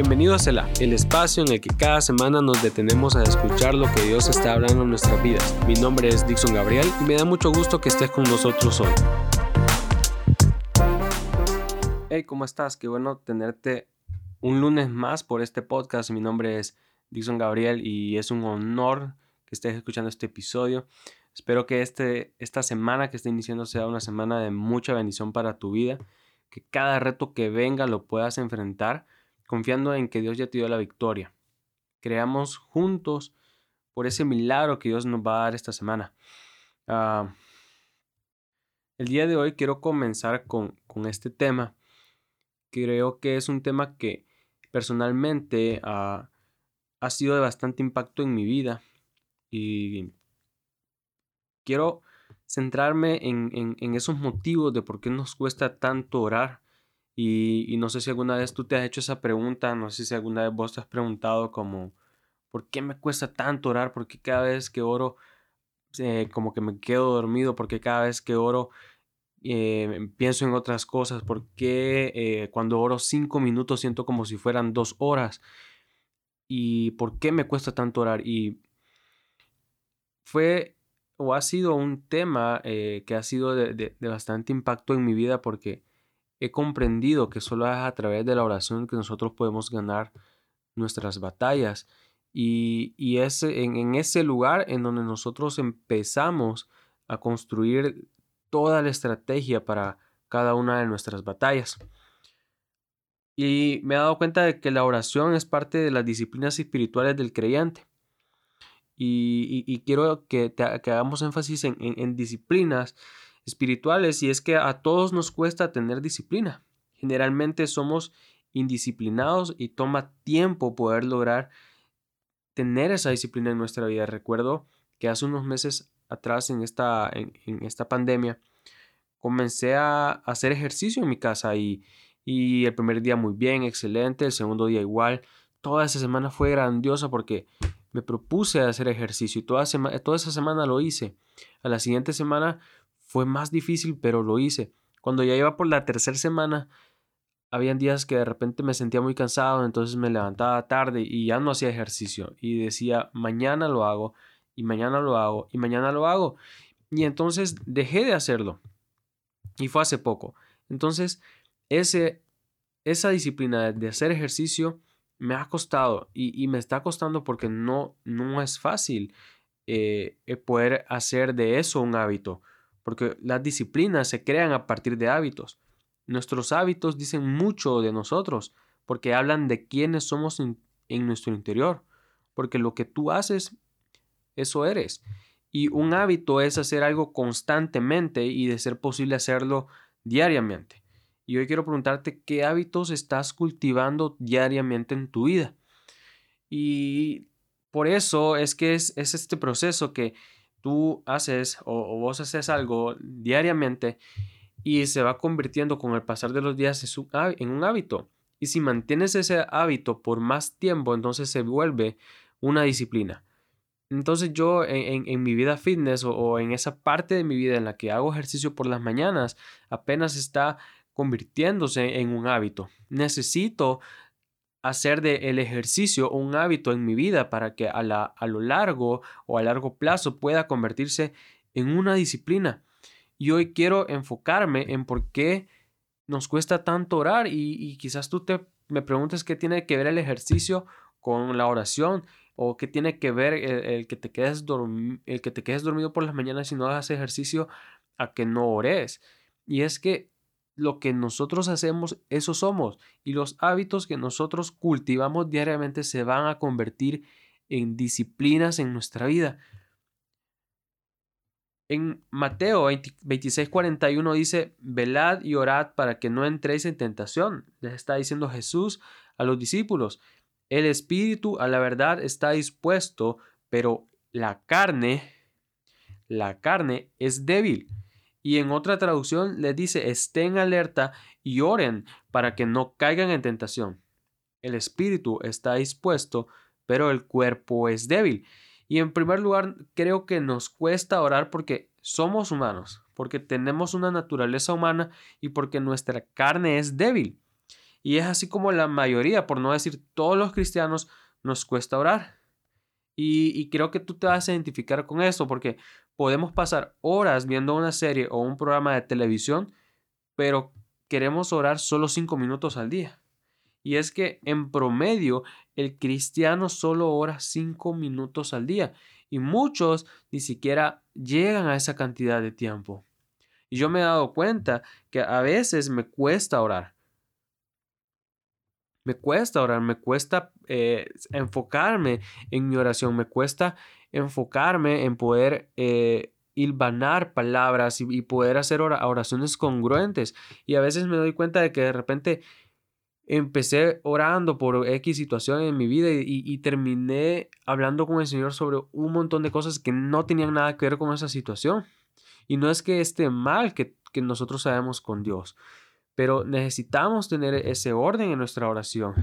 Bienvenido a Selah, el espacio en el que cada semana nos detenemos a escuchar lo que Dios está hablando en nuestras vidas. Mi nombre es Dixon Gabriel y me da mucho gusto que estés con nosotros hoy. Hey, ¿cómo estás? Qué bueno tenerte un lunes más por este podcast. Mi nombre es Dixon Gabriel y es un honor que estés escuchando este episodio. Espero que este, esta semana que está iniciando sea una semana de mucha bendición para tu vida, que cada reto que venga lo puedas enfrentar confiando en que Dios ya te dio la victoria. Creamos juntos por ese milagro que Dios nos va a dar esta semana. Ah, el día de hoy quiero comenzar con, este tema. Creo que es un tema que personalmente ah, ha sido de bastante impacto en mi vida y quiero centrarme en, en, esos motivos de por qué nos cuesta tanto orar y, no sé si alguna vez tú te has hecho esa pregunta, no sé si alguna vez vos te has preguntado como, ¿por qué me cuesta tanto orar? ¿Por qué cada vez que oro eh, como que me quedo dormido? ¿Por qué cada vez que oro eh, pienso en otras cosas? ¿Por qué eh, cuando oro cinco minutos siento como si fueran dos horas? ¿Y por qué me cuesta tanto orar? Y fue o ha sido un tema que ha sido de bastante impacto en mi vida porque he comprendido que solo es a través de la oración que nosotros podemos ganar nuestras batallas. Y, y es en, en, ese lugar en donde nosotros empezamos a construir toda la estrategia para cada una de nuestras batallas. Y me he dado cuenta de que la oración es parte de las disciplinas espirituales del creyente. Y, y, quiero que, que, hagamos énfasis en, en disciplinas espirituales y es que a todos nos cuesta tener disciplina. Generalmente somos indisciplinados y toma tiempo poder lograr tener esa disciplina en nuestra vida. Recuerdo que hace unos meses atrás en esta, en, esta pandemia comencé a hacer ejercicio en mi casa y, y el primer día muy bien, excelente, el segundo día igual. Toda esa semana fue grandiosa porque me propuse hacer ejercicio y toda, toda esa semana lo hice. A la siguiente semana fue más difícil, pero lo hice. Cuando ya iba por la tercera semana, habían días que de repente me sentía muy cansado, entonces me levantaba tarde y ya no hacía ejercicio. Y decía, mañana lo hago, y mañana lo hago, y mañana lo hago. Y entonces dejé de hacerlo. Y fue hace poco. Entonces, ese, esa disciplina de hacer ejercicio me ha costado y, me está costando porque no, no es fácil eh, poder hacer de eso un hábito porque las disciplinas se crean a partir de hábitos. Nuestros hábitos dicen mucho de nosotros, porque hablan de quiénes somos en, nuestro interior, porque lo que tú haces, eso eres. Y un hábito es hacer algo constantemente y de ser posible hacerlo diariamente. Y hoy quiero preguntarte qué hábitos estás cultivando diariamente en tu vida. Y por eso es que es, es este proceso que tú haces o, vos haces algo diariamente y se va convirtiendo con el pasar de los días en un hábito. Y si mantienes ese hábito por más tiempo, entonces se vuelve una disciplina. Entonces yo en, mi vida fitness o, en esa parte de mi vida en la que hago ejercicio por las mañanas, apenas está convirtiéndose en un hábito. Necesito hacer del el ejercicio un hábito en mi vida para que a, la, a lo largo o a largo plazo pueda convertirse en una disciplina. Y hoy quiero enfocarme en por qué nos cuesta tanto orar y, quizás tú te me preguntes qué tiene que ver el ejercicio con la oración o qué tiene que ver el, que, te quedes el que te quedes dormido por las mañanas y no hagas ejercicio a que no ores. Y es que lo que nosotros hacemos, eso somos. Y los hábitos que nosotros cultivamos diariamente se van a convertir en disciplinas en nuestra vida. En Mateo 26, 41 dice, velad y orad para que no entréis en tentación. Les está diciendo Jesús a los discípulos. El espíritu a la verdad está dispuesto, pero la carne, la carne es débil. Y en otra traducción les dice, estén alerta y oren para que no caigan en tentación. El espíritu está dispuesto, pero el cuerpo es débil. Y en primer lugar, creo que nos cuesta orar porque somos humanos, porque tenemos una naturaleza humana y porque nuestra carne es débil. Y es así como la mayoría, por no decir todos los cristianos, nos cuesta orar. Y, creo que tú te vas a identificar con esto porque podemos pasar horas viendo una serie o un programa de televisión, pero queremos orar solo cinco minutos al día. Y es que en promedio el cristiano solo ora cinco minutos al día y muchos ni siquiera llegan a esa cantidad de tiempo. Y yo me he dado cuenta que a veces me cuesta orar. Me cuesta orar, me cuesta eh, enfocarme en mi oración, me cuesta enfocarme en poder eh, hilvanar palabras y, poder hacer oraciones congruentes. Y a veces me doy cuenta de que de repente empecé orando por X situación en mi vida y, y, terminé hablando con el Señor sobre un montón de cosas que no tenían nada que ver con esa situación. Y no es que esté mal que, que nosotros sabemos con Dios, pero necesitamos tener ese orden en nuestra oración.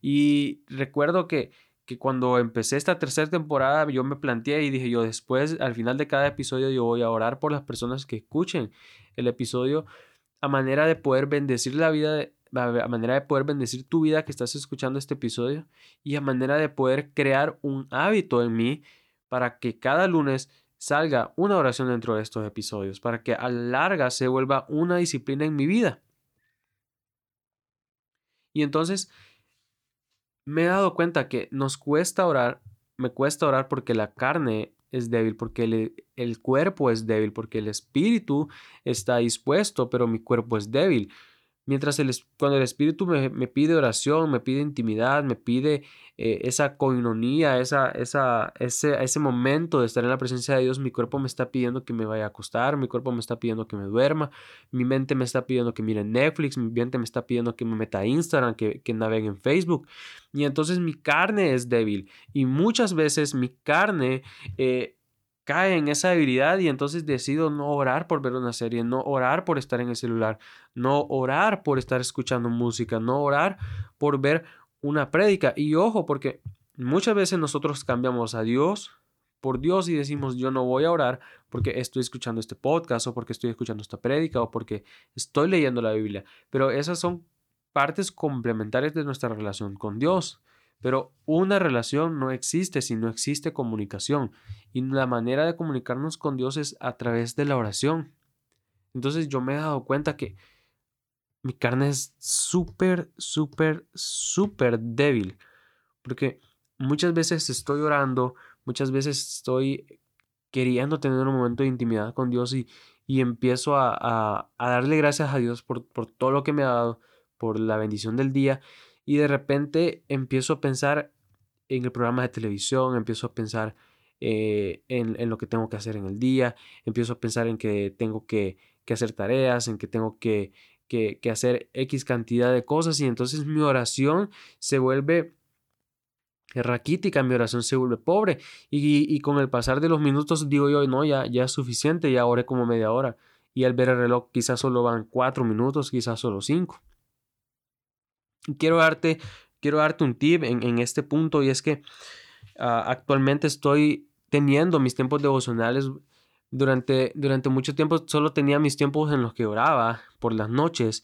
Y recuerdo que, que cuando empecé esta tercera temporada yo me planteé y dije yo después al final de cada episodio yo voy a orar por las personas que escuchen el episodio a manera de poder bendecir la vida a manera de poder bendecir tu vida que estás escuchando este episodio y a manera de poder crear un hábito en mí para que cada lunes salga una oración dentro de estos episodios, para que a larga se vuelva una disciplina en mi vida. Y entonces me he dado cuenta que nos cuesta orar, me cuesta orar porque la carne es débil, porque el, el cuerpo es débil, porque el espíritu está dispuesto, pero mi cuerpo es débil. Mientras el, cuando el Espíritu me, pide oración, me pide intimidad, me pide eh, esa coinonía, esa, esa, ese, ese momento de estar en la presencia de Dios, mi cuerpo me está pidiendo que me vaya a acostar, mi cuerpo me está pidiendo que me duerma, mi mente me está pidiendo que mire Netflix, mi mente me está pidiendo que me meta a Instagram, que, que navegue en Facebook. Y entonces mi carne es débil y muchas veces mi carne... Eh, cae en esa debilidad y entonces decido no orar por ver una serie, no orar por estar en el celular, no orar por estar escuchando música, no orar por ver una prédica. Y ojo, porque muchas veces nosotros cambiamos a Dios por Dios y decimos yo no voy a orar porque estoy escuchando este podcast o porque estoy escuchando esta prédica o porque estoy leyendo la Biblia. Pero esas son partes complementarias de nuestra relación con Dios. Pero una relación no existe si no existe comunicación. Y la manera de comunicarnos con Dios es a través de la oración. Entonces yo me he dado cuenta que mi carne es súper, súper, súper débil. Porque muchas veces estoy orando, muchas veces estoy queriendo tener un momento de intimidad con Dios y, y empiezo a, a, a, darle gracias a Dios por, por todo lo que me ha dado, por la bendición del día y de repente empiezo a pensar en el programa de televisión, empiezo a pensar eh, en, lo que tengo que hacer en el día, empiezo a pensar en que tengo que, hacer tareas, en que tengo que, hacer X cantidad de cosas y entonces mi oración se vuelve raquítica, mi oración se vuelve pobre y, con el pasar de los minutos digo yo, no, ya, ya es suficiente, ya oré como media hora y al ver el reloj quizás solo van cuatro minutos, quizás solo cinco. Quiero darte, quiero darte un tip en, este punto y es que ah, actualmente estoy teniendo mis tiempos devocionales. Durante, durante mucho tiempo solo tenía mis tiempos en los que oraba por las noches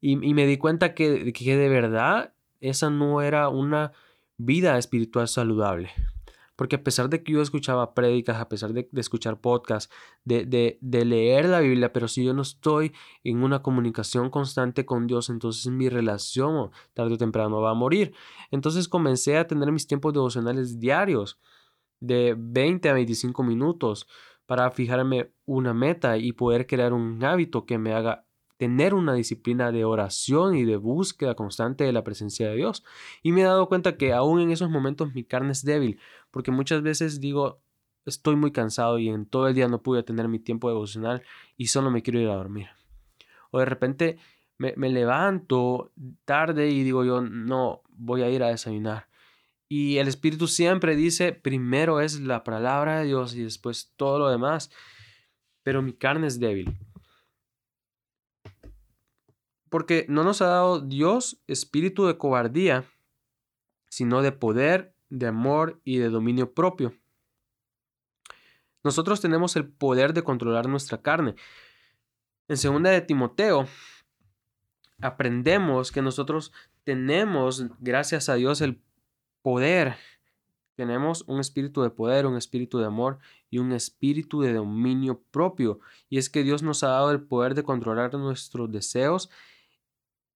y, me di cuenta que, que de verdad esa no era una vida espiritual saludable. Porque a pesar de que yo escuchaba prédicas, a pesar de, escuchar podcasts, de, leer la Biblia, pero si yo no estoy en una comunicación constante con Dios, entonces mi relación tarde o temprano va a morir. Entonces comencé a tener mis tiempos devocionales diarios de 20 a 25 minutos para fijarme una meta y poder crear un hábito que me haga tener una disciplina de oración y de búsqueda constante de la presencia de Dios. Y me he dado cuenta que aún en esos momentos mi carne es débil, porque muchas veces digo, estoy muy cansado y en todo el día no pude tener mi tiempo devocional y solo me quiero ir a dormir. O de repente me, me levanto tarde y digo yo, no, voy a ir a desayunar. Y el Espíritu siempre dice, primero es la palabra de Dios y después todo lo demás. Pero mi carne es débil. Porque no nos ha dado Dios espíritu de cobardía, sino de poder, de amor y de dominio propio. Nosotros tenemos el poder de controlar nuestra carne. En segunda de Timoteo aprendemos que nosotros tenemos, gracias a Dios, el poder. Tenemos un espíritu de poder, un espíritu de amor y un espíritu de dominio propio. Y es que Dios nos ha dado el poder de controlar nuestros deseos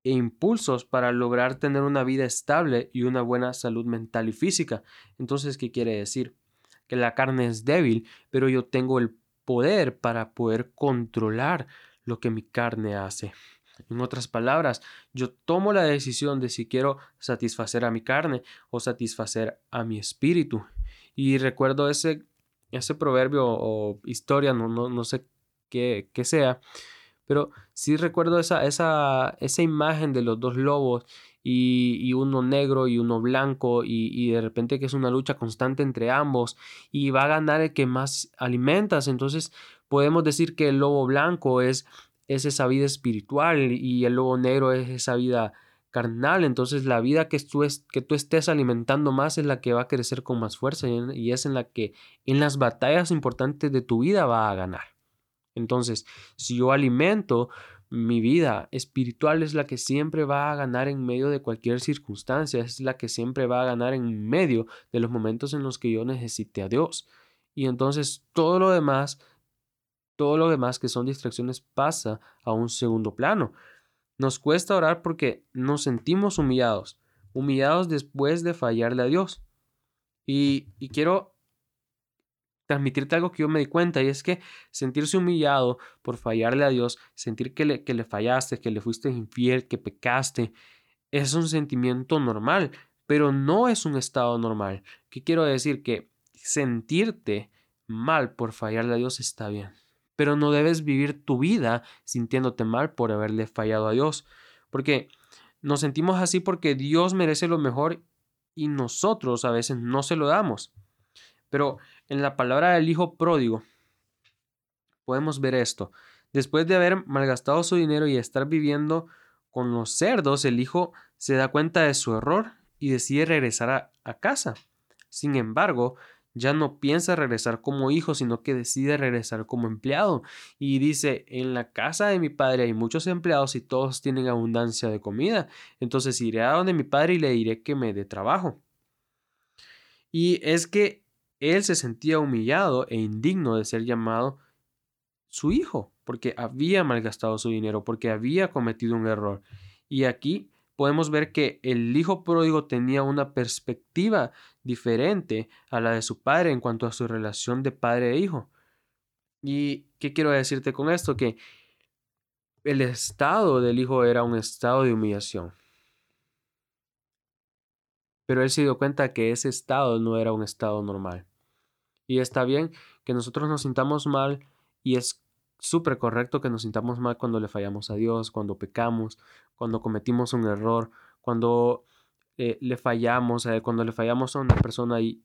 e impulsos para lograr tener una vida estable y una buena salud mental y física. Entonces, ¿qué quiere decir? Que la carne es débil, pero yo tengo el poder para poder controlar lo que mi carne hace. En otras palabras, yo tomo la decisión de si quiero satisfacer a mi carne o satisfacer a mi espíritu. Y recuerdo ese, ese proverbio o historia, no, no, no sé qué, qué, sea, pero sí recuerdo esa, esa, esa imagen de los dos lobos y, y, uno negro y uno blanco y, y, de repente que es una lucha constante entre ambos y va a ganar el que más alimentas. Entonces podemos decir que el lobo blanco es es esa vida espiritual y el lobo negro es esa vida carnal. Entonces la vida que tú, es, que tú estés alimentando más es la que va a crecer con más fuerza y es en la que en las batallas importantes de tu vida va a ganar. Entonces, si yo alimento mi vida espiritual es la que siempre va a ganar en medio de cualquier circunstancia, es la que siempre va a ganar en medio de los momentos en los que yo necesite a Dios. Y entonces todo lo demás todo lo demás que son distracciones pasa a un segundo plano. Nos cuesta orar porque nos sentimos humillados, humillados después de fallarle a Dios. Y, quiero transmitirte algo que yo me di cuenta y es que sentirse humillado por fallarle a Dios, sentir que le, que le fallaste, que le fuiste infiel, que pecaste, es un sentimiento normal, pero no es un estado normal. ¿Qué quiero decir? Que sentirte mal por fallarle a Dios está bien pero no debes vivir tu vida sintiéndote mal por haberle fallado a Dios, porque nos sentimos así porque Dios merece lo mejor y nosotros a veces no se lo damos. Pero en la palabra del Hijo pródigo podemos ver esto. Después de haber malgastado su dinero y estar viviendo con los cerdos, el Hijo se da cuenta de su error y decide regresar a, a casa. Sin embargo, ya no piensa regresar como hijo, sino que decide regresar como empleado. Y dice, en la casa de mi padre hay muchos empleados y todos tienen abundancia de comida. Entonces iré a donde mi padre y le diré que me dé trabajo. Y es que él se sentía humillado e indigno de ser llamado su hijo, porque había malgastado su dinero, porque había cometido un error. Y aquí podemos ver que el hijo pródigo tenía una perspectiva diferente a la de su padre en cuanto a su relación de padre e hijo. ¿Y qué quiero decirte con esto? Que el estado del hijo era un estado de humillación. Pero él se dio cuenta que ese estado no era un estado normal. Y está bien que nosotros nos sintamos mal y es súper correcto que nos sintamos mal cuando le fallamos a Dios, cuando pecamos, cuando cometimos un error, cuando eh, le fallamos, eh, cuando le fallamos a una persona y,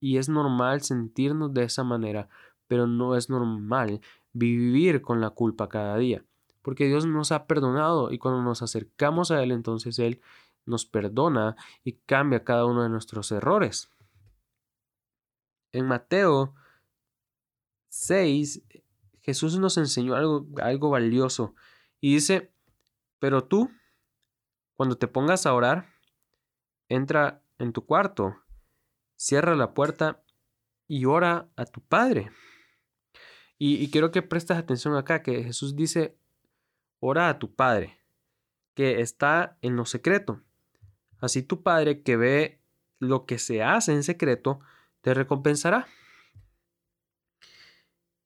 y es normal sentirnos de esa manera, pero no es normal vivir con la culpa cada día, porque Dios nos ha perdonado y cuando nos acercamos a Él, entonces Él nos perdona y cambia cada uno de nuestros errores. En Mateo 6, Jesús nos enseñó algo, algo valioso y dice, pero tú, cuando te pongas a orar, entra en tu cuarto, cierra la puerta y ora a tu Padre. Y, quiero que prestes atención acá, que Jesús dice, ora a tu Padre, que está en lo secreto. Así tu Padre que ve lo que se hace en secreto, te recompensará.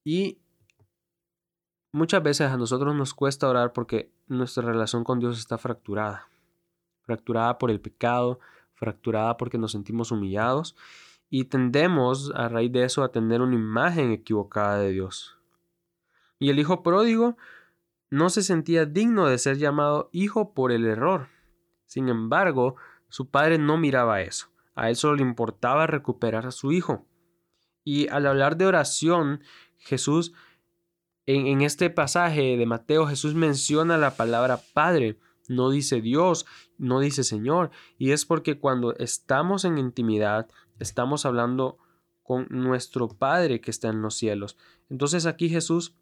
Y muchas veces a nosotros nos cuesta orar porque nuestra relación con Dios está fracturada. Fracturada por el pecado, fracturada porque nos sentimos humillados y tendemos a raíz de eso a tener una imagen equivocada de Dios. Y el hijo pródigo no se sentía digno de ser llamado hijo por el error. Sin embargo, su padre no miraba eso. A él solo le importaba recuperar a su hijo. Y al hablar de oración, Jesús en, este pasaje de Mateo Jesús menciona la palabra Padre, no dice Dios, no dice Señor, y es porque cuando estamos en intimidad, estamos hablando con nuestro Padre que está en los cielos. Entonces aquí Jesús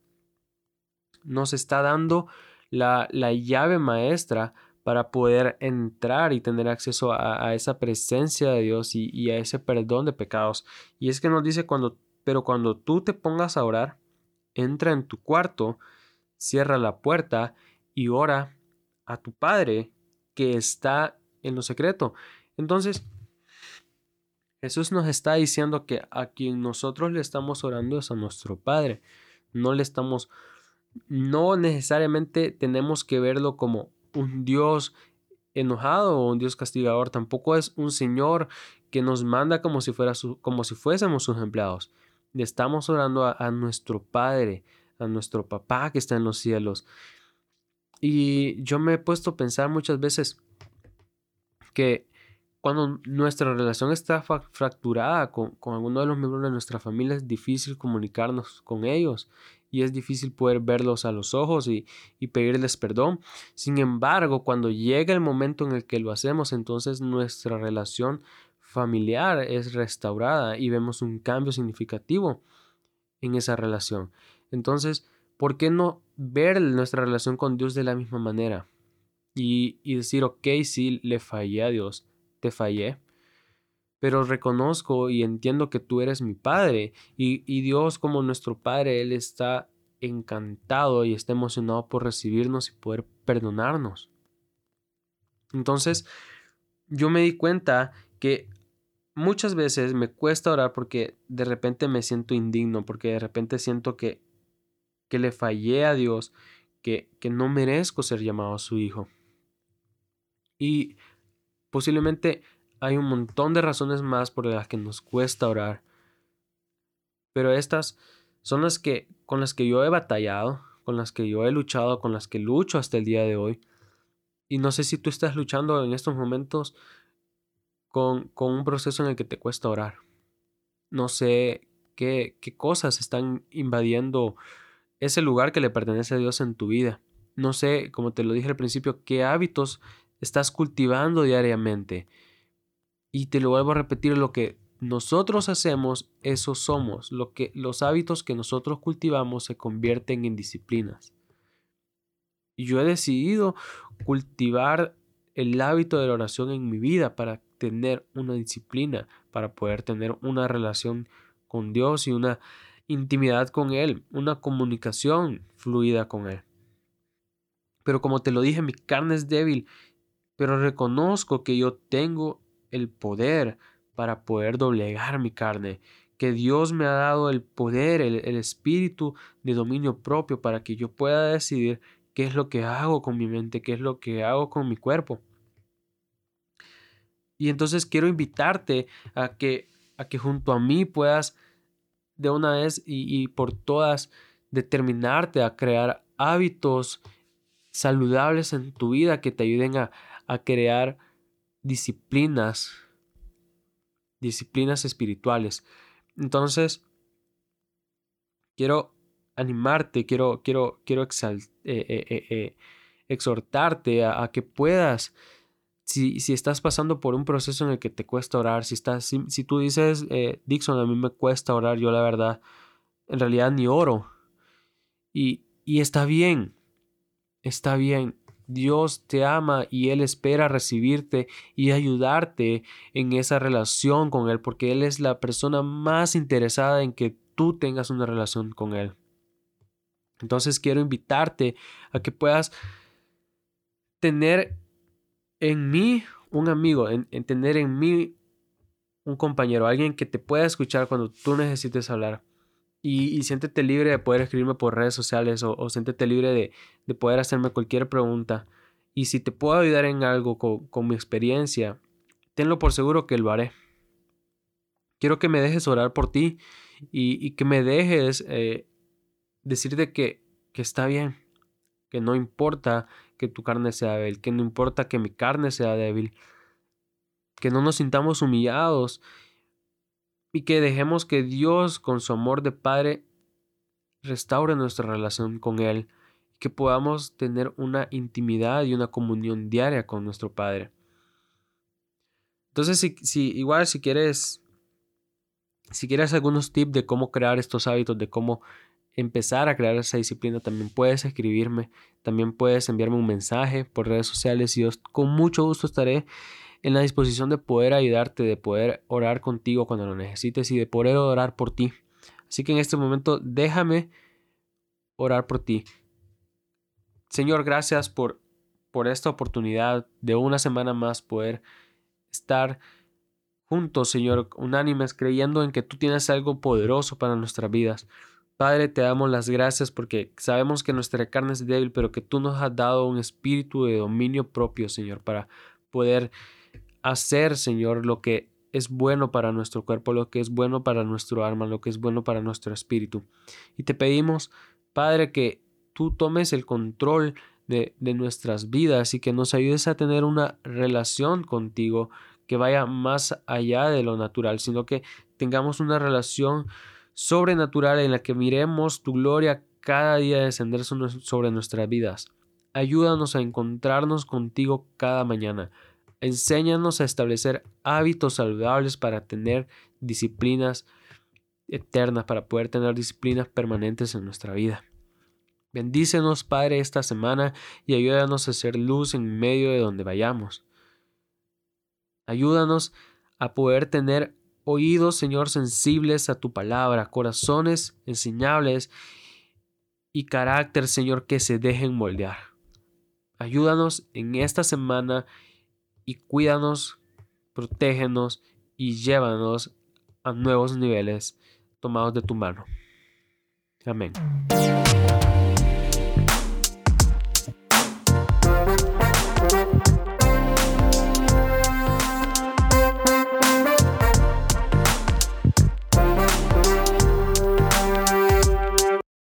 nos está dando la, la llave maestra para poder entrar y tener acceso a, esa presencia de Dios y, y, a ese perdón de pecados. Y es que nos dice cuando, pero cuando tú te pongas a orar, entra en tu cuarto, cierra la puerta y ora a tu Padre que está en lo secreto. Entonces, Jesús nos está diciendo que a quien nosotros le estamos orando es a nuestro Padre. No le estamos, no necesariamente tenemos que verlo como un Dios enojado o un Dios castigador. Tampoco es un Señor que nos manda como si, fuera como si fuésemos sus empleados. Le estamos orando a nuestro Padre, a nuestro papá que está en los cielos. Y yo me he puesto a pensar muchas veces que cuando nuestra relación está fracturada con, con, alguno de los miembros de nuestra familia es difícil comunicarnos con ellos y es difícil poder verlos a los ojos y, y pedirles perdón. Sin embargo, cuando llega el momento en el que lo hacemos, entonces nuestra relación familiar es restaurada y vemos un cambio significativo en esa relación. Entonces, ¿por qué no ver nuestra relación con Dios de la misma manera? Y, decir, ok, sí, le fallé a Dios, te fallé, pero reconozco y entiendo que tú eres mi Padre y, y Dios como nuestro Padre, Él está encantado y está emocionado por recibirnos y poder perdonarnos. Entonces, yo me di cuenta que muchas veces me cuesta orar porque de repente me siento indigno, porque de repente siento que que le fallé a Dios, que, que no merezco ser llamado su hijo. Y posiblemente hay un montón de razones más por las que nos cuesta orar. Pero estas son las que con las que yo he batallado, con las que yo he luchado, con las que lucho hasta el día de hoy. Y no sé si tú estás luchando en estos momentos con, con un proceso en el que te cuesta orar. No sé qué, qué cosas están invadiendo ese lugar que le pertenece a Dios en tu vida. No sé, como te lo dije al principio, qué hábitos estás cultivando diariamente. Y te lo vuelvo a repetir, lo que nosotros hacemos, eso somos. Lo que, los hábitos que nosotros cultivamos se convierten en disciplinas. Y yo he decidido cultivar el hábito de la oración en mi vida para tener una disciplina, para poder tener una relación con Dios y una intimidad con Él, una comunicación fluida con Él. Pero como te lo dije, mi carne es débil, pero reconozco que yo tengo el poder para poder doblegar mi carne, que Dios me ha dado el poder, el, espíritu de dominio propio para que yo pueda decidir qué es lo que hago con mi mente, qué es lo que hago con mi cuerpo. Y entonces quiero invitarte a que, a que junto a mí puedas de una vez y, por todas determinarte a crear hábitos saludables en tu vida que te ayuden a, a crear disciplinas, disciplinas espirituales. Entonces, quiero animarte, quiero, quiero, quiero eh, eh, eh, exhortarte a, que puedas si, si, estás pasando por un proceso en el que te cuesta orar, si, estás, si, tú dices, Dixon, a mí me cuesta orar, yo la verdad, en realidad ni oro. Y, y está bien, está bien. Dios te ama y Él espera recibirte y ayudarte en esa relación con Él, porque Él es la persona más interesada en que tú tengas una relación con Él. Entonces quiero invitarte a que puedas tener en mí un amigo, en, tener en mí un compañero, alguien que te pueda escuchar cuando tú necesites hablar. Y, siéntete libre de poder escribirme por redes sociales o, siéntete libre de, poder hacerme cualquier pregunta. Y si te puedo ayudar en algo con, mi experiencia, tenlo por seguro que lo haré. Quiero que me dejes orar por ti y, que me dejes eh, decirte que, que está bien, que no importa que tu carne sea débil, que no importa que mi carne sea débil, que no nos sintamos humillados y que dejemos que Dios con su amor de Padre restaure nuestra relación con Él, que podamos tener una intimidad y una comunión diaria con nuestro Padre. Entonces, si, si igual si quieres, si quieres algunos tips de cómo crear estos hábitos, de cómo empezar a crear esa disciplina, también puedes escribirme, también puedes enviarme un mensaje por redes sociales y yo con mucho gusto estaré en la disposición de poder ayudarte, de poder orar contigo cuando lo necesites y de poder orar por ti. Así que en este momento déjame orar por ti. Señor, gracias por, por esta oportunidad de una semana más poder estar juntos, Señor, unánimes, creyendo en que tú tienes algo poderoso para nuestras vidas. Padre, te damos las gracias porque sabemos que nuestra carne es débil, pero que tú nos has dado un espíritu de dominio propio, Señor, para poder hacer, Señor, lo que es bueno para nuestro cuerpo, lo que es bueno para nuestro alma, lo que es bueno para nuestro espíritu. Y te pedimos, Padre, que tú tomes el control de, de nuestras vidas y que nos ayudes a tener una relación contigo que vaya más allá de lo natural, sino que tengamos una relación sobrenatural en la que miremos tu gloria cada día descender sobre nuestras vidas. Ayúdanos a encontrarnos contigo cada mañana. Enséñanos a establecer hábitos saludables para tener disciplinas eternas, para poder tener disciplinas permanentes en nuestra vida. Bendícenos, Padre, esta semana y ayúdanos a ser luz en medio de donde vayamos. Ayúdanos a poder tener oídos, Señor, sensibles a tu palabra, corazones enseñables y carácter, Señor, que se dejen moldear. Ayúdanos en esta semana y cuídanos, protégenos y llévanos a nuevos niveles tomados de tu mano. Amén.